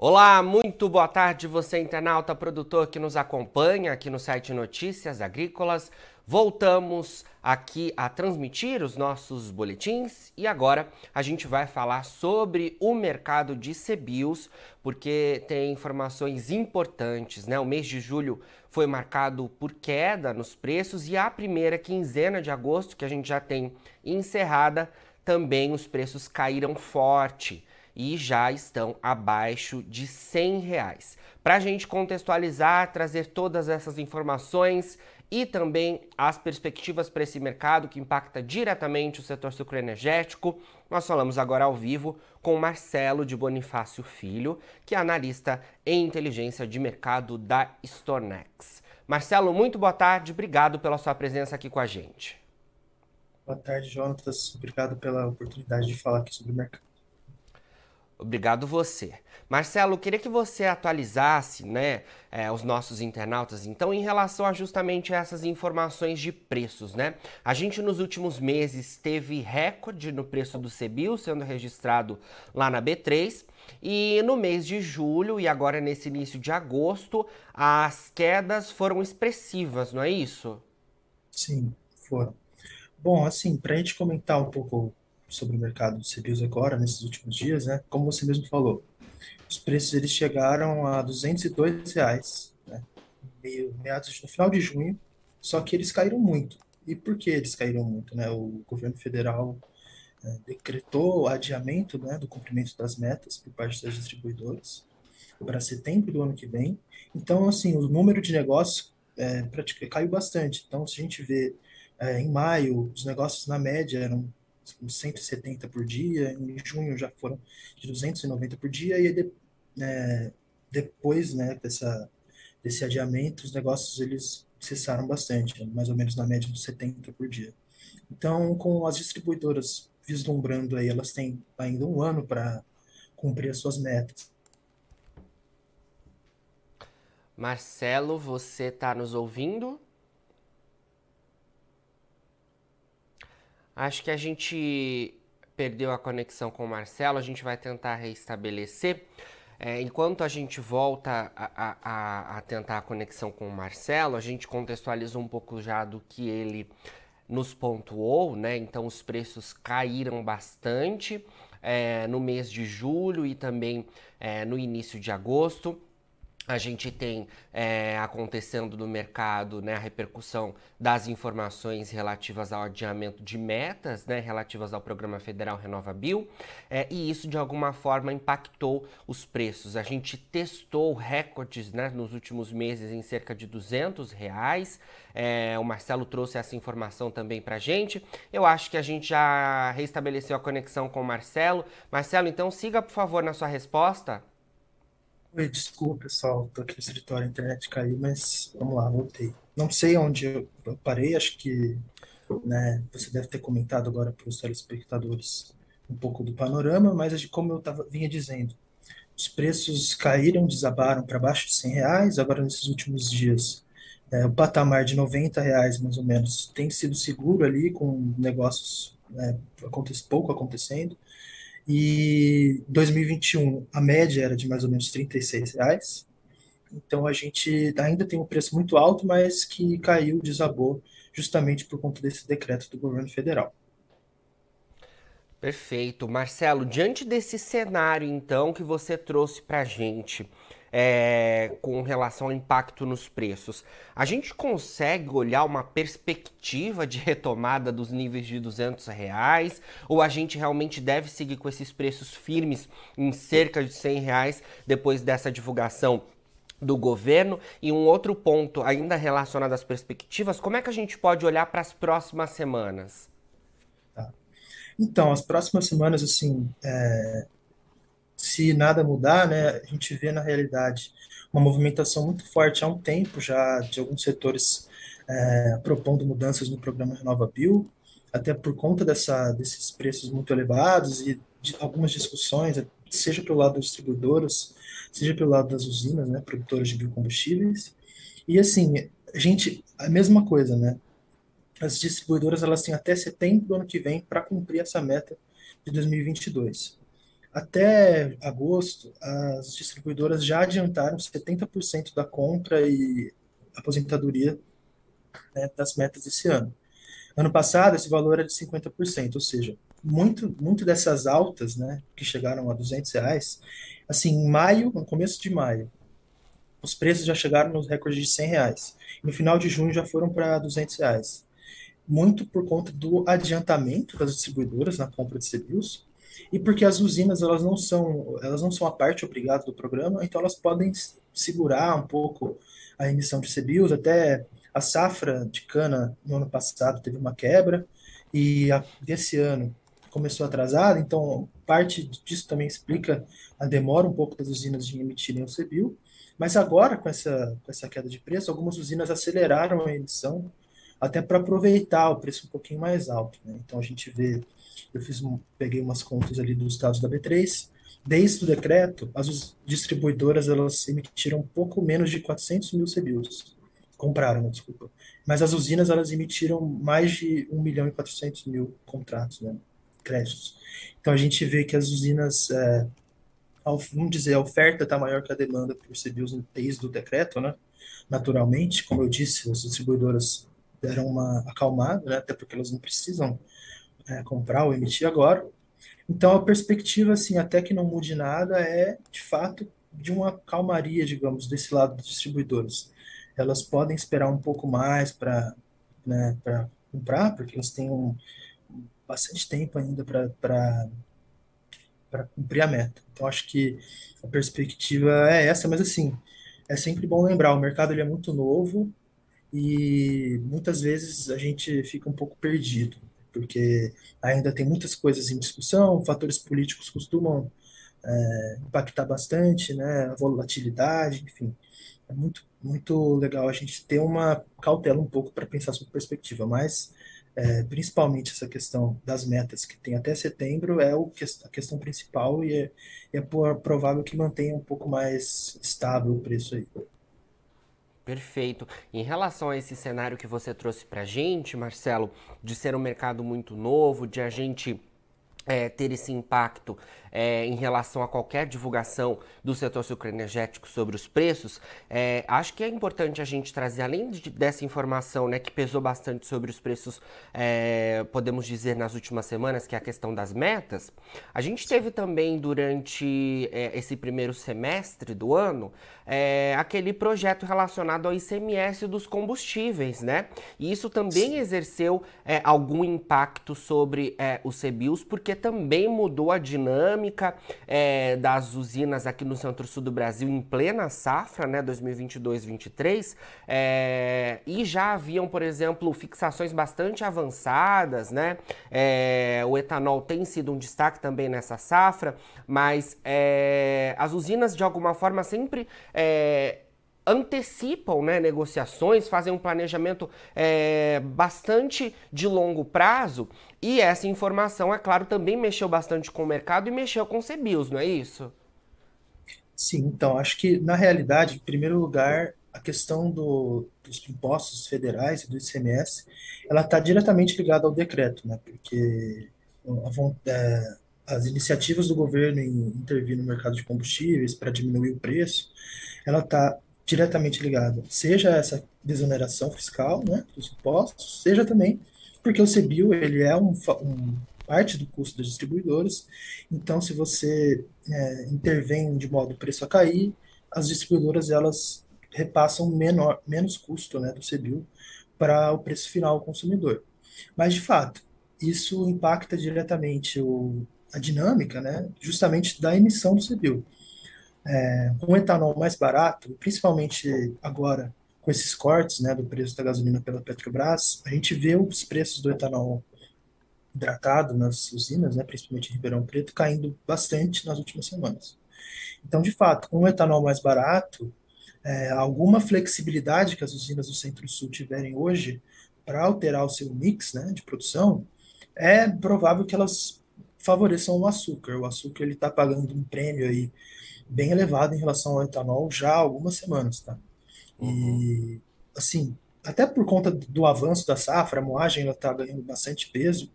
Olá, muito boa tarde, você internauta, produtor que nos acompanha aqui no site Notícias Agrícolas. Voltamos aqui a transmitir os nossos boletins e agora a gente vai falar sobre o mercado de CBIOS, porque tem informações importantes, né? O mês de julho foi marcado por queda nos preços e a primeira quinzena de agosto, que a gente já tem encerrada, também os preços caíram forte e já estão abaixo de 100 reais. Para a gente contextualizar, trazer todas essas informações e também as perspectivas para esse mercado que impacta diretamente o setor sucroenergético, nós falamos agora ao vivo com Marcelo de Bonifácio Filho, que é analista em inteligência de mercado da Stornex. Marcelo, muito boa tarde, obrigado pela sua presença aqui com a gente. Boa tarde, Jonatas. Obrigado pela oportunidade de falar aqui sobre o mercado. Obrigado você. Marcelo, queria que você atualizasse né, é, os nossos internautas, então, em relação a justamente essas informações de preços, né? A gente nos últimos meses teve recorde no preço do CBIL sendo registrado lá na B3. E no mês de julho e agora nesse início de agosto, as quedas foram expressivas, não é isso? Sim, foram. Bom, assim, para a gente comentar um pouco sobre o mercado de CBIOS agora, nesses últimos dias, né? Como você mesmo falou, os preços eles chegaram a 202 reais, né? Meados no final de junho, só que eles caíram muito. E por que eles caíram muito, né? O governo federal é, decretou o adiamento, né, do cumprimento das metas por parte das distribuidoras para setembro do ano que vem. Então, assim, o número de negócios é, caiu bastante. Então, se a gente vê é, em maio, os negócios na média eram 170 por dia, em junho já foram de 290 por dia, e de, é, depois né, dessa, desse adiamento, os negócios eles cessaram bastante, mais ou menos na média de 70 por dia. Então, com as distribuidoras vislumbrando aí, elas têm ainda um ano para cumprir as suas metas. Marcelo, você está nos ouvindo? Acho que a gente perdeu a conexão com o Marcelo, a gente vai tentar reestabelecer. É, enquanto a gente volta a, a, a, tentar a conexão com o Marcelo, a gente contextualiza um pouco já do que ele nos pontuou, né? Então os preços caíram bastante é, no mês de julho e também é, no início de agosto a gente tem é, acontecendo no mercado né, a repercussão das informações relativas ao adiamento de metas, né, relativas ao programa federal Renova Bill, é, e isso de alguma forma impactou os preços. A gente testou recordes né, nos últimos meses em cerca de 200 reais. É, o Marcelo trouxe essa informação também para a gente. Eu acho que a gente já restabeleceu a conexão com o Marcelo. Marcelo, então siga por favor na sua resposta. Oi, desculpa, pessoal, tô aqui no escritório, a internet caiu, mas vamos lá, voltei. Não sei onde eu parei, acho que, né, você deve ter comentado agora para os telespectadores um pouco do panorama, mas como eu tava, vinha dizendo, os preços caíram, desabaram para baixo de 100 reais, agora nesses últimos dias, é, o patamar de 90 reais, mais ou menos, tem sido seguro ali, com negócios né, pouco acontecendo, e 2021 a média era de mais ou menos 36 reais. Então a gente ainda tem um preço muito alto, mas que caiu, desabou, justamente por conta desse decreto do governo federal. Perfeito. Marcelo, diante desse cenário, então, que você trouxe para a gente, é, com relação ao impacto nos preços. A gente consegue olhar uma perspectiva de retomada dos níveis de 200 reais ou a gente realmente deve seguir com esses preços firmes em cerca de 100 reais depois dessa divulgação do governo. E um outro ponto, ainda relacionado às perspectivas, como é que a gente pode olhar para as próximas semanas? Tá. Então, as próximas semanas, assim, é, se nada mudar, né, a gente vê na realidade uma movimentação muito forte há um tempo já de alguns setores é, propondo mudanças no programa Renova Bill, até por conta dessa, desses preços muito elevados e de algumas discussões, seja pelo lado das distribuidoras, seja pelo lado das usinas, né, produtoras de biocombustíveis. E assim, a gente, a mesma coisa, né? As distribuidoras elas têm até setembro do ano que vem para cumprir essa meta de 2022. Até agosto, as distribuidoras já adiantaram 70% da compra e aposentadoria, né, das metas desse ano. Ano passado, esse valor era de 50%, ou seja, muito, muito dessas altas, né, que chegaram a 200 reais, assim, em maio, no começo de maio, os preços já chegaram nos recordes de 100 reais. No final de junho já foram para 200 reais. Muito por conta do adiantamento das distribuidoras na compra de CBIOS e porque as usinas elas não são elas não são a parte obrigada do programa, então elas podem segurar um pouco a emissão de CBIOS. Até a safra de cana no ano passado teve uma quebra e a, desse ano começou atrasada, então parte disso também explica a demora um pouco das usinas de emitirem o CBIO. Mas agora, com essa, com essa queda de preço, algumas usinas aceleraram a emissão até para aproveitar o preço um pouquinho mais alto. Né? Então a gente vê, eu fiz um, peguei umas contas ali dos dados da B3, desde o decreto, as distribuidoras elas emitiram pouco menos de 400 mil CBIOS, compraram, né, desculpa. Mas as usinas elas emitiram mais de 1 milhão e 400 mil contratos, né, créditos. Então a gente vê que as usinas é, vamos dizer, a oferta está maior que a demanda por CBIOS desde o decreto, né? Naturalmente, como eu disse, as distribuidoras deram uma acalmada, né? até porque elas não precisam é, comprar ou emitir agora. Então, a perspectiva, assim, até que não mude nada, é, de fato, de uma calmaria, digamos, desse lado das distribuidoras. Elas podem esperar um pouco mais para né, comprar, porque elas têm um, bastante tempo ainda para para cumprir a meta. Então, acho que a perspectiva é essa, mas assim, é sempre bom lembrar, o mercado ele é muito novo e muitas vezes a gente fica um pouco perdido, porque ainda tem muitas coisas em discussão, fatores políticos costumam é, impactar bastante, né, a volatilidade, enfim. É muito, muito legal a gente ter uma cautela um pouco para pensar sobre perspectiva, mas é, principalmente essa questão das metas que tem até setembro é o, a questão principal e é, é provável que mantenha um pouco mais estável o preço aí. Perfeito. Em relação a esse cenário que você trouxe para gente, Marcelo, de ser um mercado muito novo, de a gente é, ter esse impacto é, em relação a qualquer divulgação do setor sucroenergético sobre os preços, é, acho que é importante a gente trazer, além de, dessa informação né, que pesou bastante sobre os preços, é, podemos dizer, nas últimas semanas, que é a questão das metas, a gente teve também durante é, esse primeiro semestre do ano é, aquele projeto relacionado ao ICMS dos combustíveis, né? E isso também exerceu é, algum impacto sobre os CBIOS, porque também mudou a dinâmica dinâmica é, das usinas aqui no centro-sul do Brasil em plena safra, né, 2022-23, é, e já haviam, por exemplo, fixações bastante avançadas, né? É, o etanol tem sido um destaque também nessa safra, mas as usinas de alguma forma sempre antecipam né, negociações, fazem um planejamento é, bastante de longo prazo e essa informação, é claro, também mexeu bastante com o mercado e mexeu com o CBIOS, não é isso? Sim, então, acho que na realidade, em primeiro lugar, a questão do, dos impostos federais e do ICMS, ela está diretamente ligada ao decreto, né? Porque a, é, as iniciativas do governo em intervir no mercado de combustíveis para diminuir o preço, ela está diretamente ligada, seja essa desoneração fiscal, né, dos impostos, seja também porque o CBIO ele é um, um parte do custo das distribuidoras, então se você é, intervém de modo o preço a cair, as distribuidoras elas repassam menor, menos custo né, do CBIO para o preço final ao consumidor. Mas de fato, isso impacta diretamente o, a dinâmica, né, justamente da emissão do CBIO é, com etanol mais barato, principalmente agora com esses cortes né, do preço da gasolina pela Petrobras, a gente vê os preços do etanol hidratado nas usinas, né, principalmente em Ribeirão Preto, caindo bastante nas últimas semanas. Então, de fato, com o etanol mais barato, é, alguma flexibilidade que as usinas do Centro-Sul tiverem hoje para alterar o seu mix né, de produção, é provável que elas favoreçam o açúcar. O açúcar ele está pagando um prêmio aí bem elevado em relação ao etanol já há algumas semanas, tá? Uhum. E, assim, até por conta do avanço da safra, a moagem está ganhando bastante peso,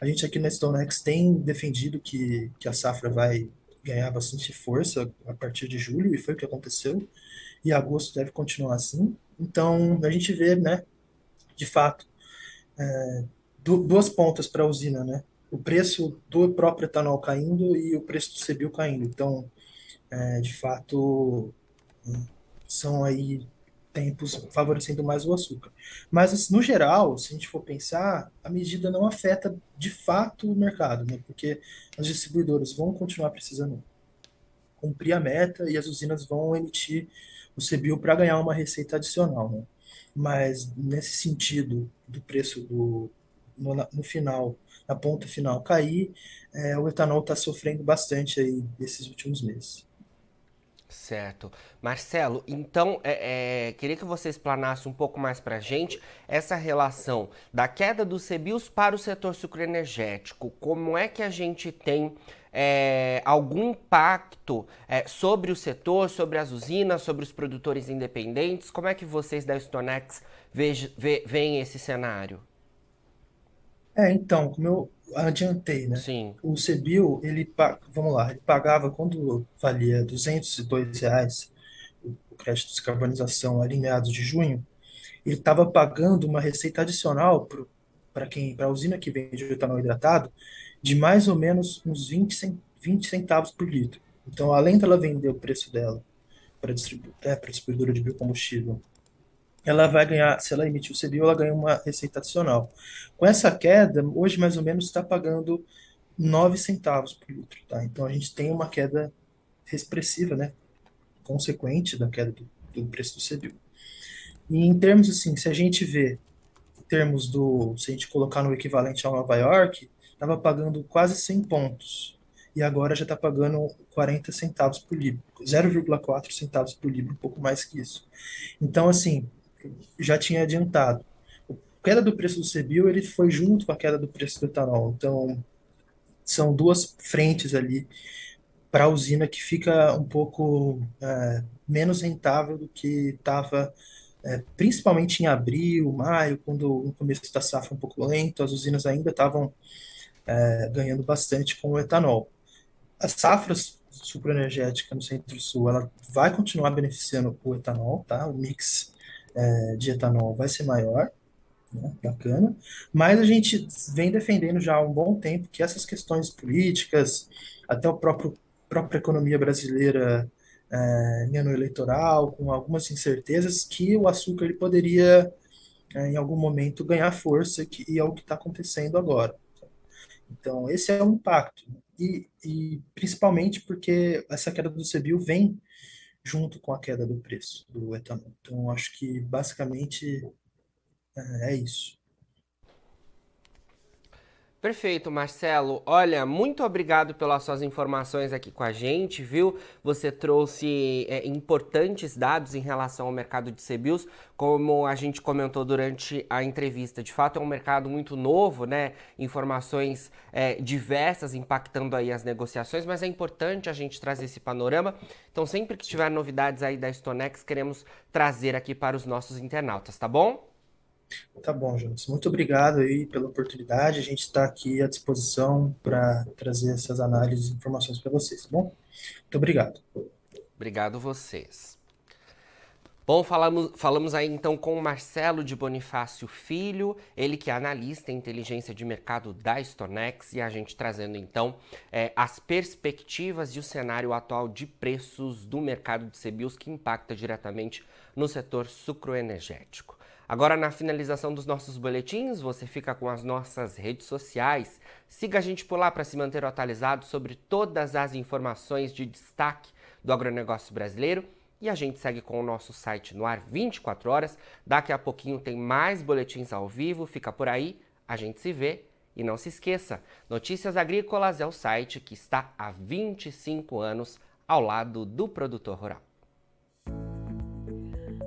A gente aqui na StoneX tem defendido que, que a safra vai ganhar bastante força a partir de julho, e foi o que aconteceu, e agosto deve continuar assim. Então, a gente vê, né, de fato, é, duas pontas para a usina, né? O preço do próprio etanol caindo e o preço do CBIO caindo. Então, é, de fato, são aí tempos favorecendo mais o açúcar. Mas, assim, no geral, se a gente for pensar, a medida não afeta de fato o mercado, né? Porque as distribuidoras vão continuar precisando cumprir a meta e as usinas vão emitir o CBIO para ganhar uma receita adicional, né? Mas nesse sentido do preço do no, no final, na ponta final cair, é, o etanol está sofrendo bastante aí nesses últimos meses. Certo. Marcelo, então, é, é, queria que você explanasse um pouco mais para a gente essa relação da queda dos CBIOS para o setor sucroenergético. Como é que a gente tem é, algum impacto é, sobre o setor, sobre as usinas, sobre os produtores independentes? Como é que vocês da Stonex veem esse cenário? É, então, como eu adiantei, né? Sim. O CBIO, ele, vamos lá, ele pagava quando valia 202 reais o crédito de descarbonização alinhado de junho, ele estava pagando uma receita adicional para quem, para a usina que vende o etanol hidratado, de mais ou menos uns 20, 20 centavos por litro. Então, além dela vender o preço dela para distribu é, a distribuidora de biocombustível ela vai ganhar, se ela emitir o CBIO, ela ganha uma receita adicional. Com essa queda, hoje mais ou menos está pagando 9 centavos por litro, tá? Então a gente tem uma queda expressiva, né? Consequente da queda do, do preço do CBIO. E em termos assim, se a gente vê, em termos do, se a gente colocar no equivalente a Nova York, estava pagando quase 100 pontos. E agora já está pagando 40 centavos por libra, 0,4 centavos por libra, um pouco mais que isso. Então, assim, já tinha adiantado. A queda do preço do CBIO ele foi junto com a queda do preço do etanol. Então, são duas frentes ali para a usina que fica um pouco é, menos rentável do que estava, é, principalmente em abril, maio, quando o começo da safra um pouco lento, as usinas ainda estavam é, ganhando bastante com o etanol. As safras sucroenergética no Centro-Sul, ela vai continuar beneficiando o etanol, tá? O mix é, de etanol vai ser maior, né? bacana, mas a gente vem defendendo já há um bom tempo que essas questões políticas, até o próprio própria economia brasileira é, em ano eleitoral, com algumas incertezas, que o açúcar ele poderia, é, em algum momento, ganhar força, que, e é o que está acontecendo agora. Então, esse é o impacto. E, e principalmente porque essa queda do CBIO vem junto com a queda do preço do etanol. Então, acho que basicamente é, é isso. Perfeito, Marcelo. Olha, muito obrigado pelas suas informações aqui com a gente, viu? Você trouxe é, importantes dados em relação ao mercado de CBIOS, como a gente comentou durante a entrevista. De fato, é um mercado muito novo, né? Informações é, diversas impactando aí as negociações, mas é importante a gente trazer esse panorama. Então, sempre que tiver novidades aí da Stonex, queremos trazer aqui para os nossos internautas, tá bom? Tá bom, Jonas. Muito obrigado aí pela oportunidade. A gente está aqui à disposição para trazer essas análises e informações para vocês, tá bom? Muito obrigado. Obrigado vocês. Bom, falamos, falamos aí então com o Marcelo de Bonifácio Filho, ele que é analista em inteligência de mercado da Stonex, e a gente trazendo então é, as perspectivas e o cenário atual de preços do mercado de CBIOS que impacta diretamente no setor sucroenergético. Agora, na finalização dos nossos boletins, você fica com as nossas redes sociais. Siga a gente por lá para se manter atualizado sobre todas as informações de destaque do agronegócio brasileiro. E a gente segue com o nosso site no ar 24 horas. Daqui a pouquinho tem mais boletins ao vivo. Fica por aí, a gente se vê. E não se esqueça, Notícias Agrícolas é o site que está há 25 anos ao lado do produtor rural.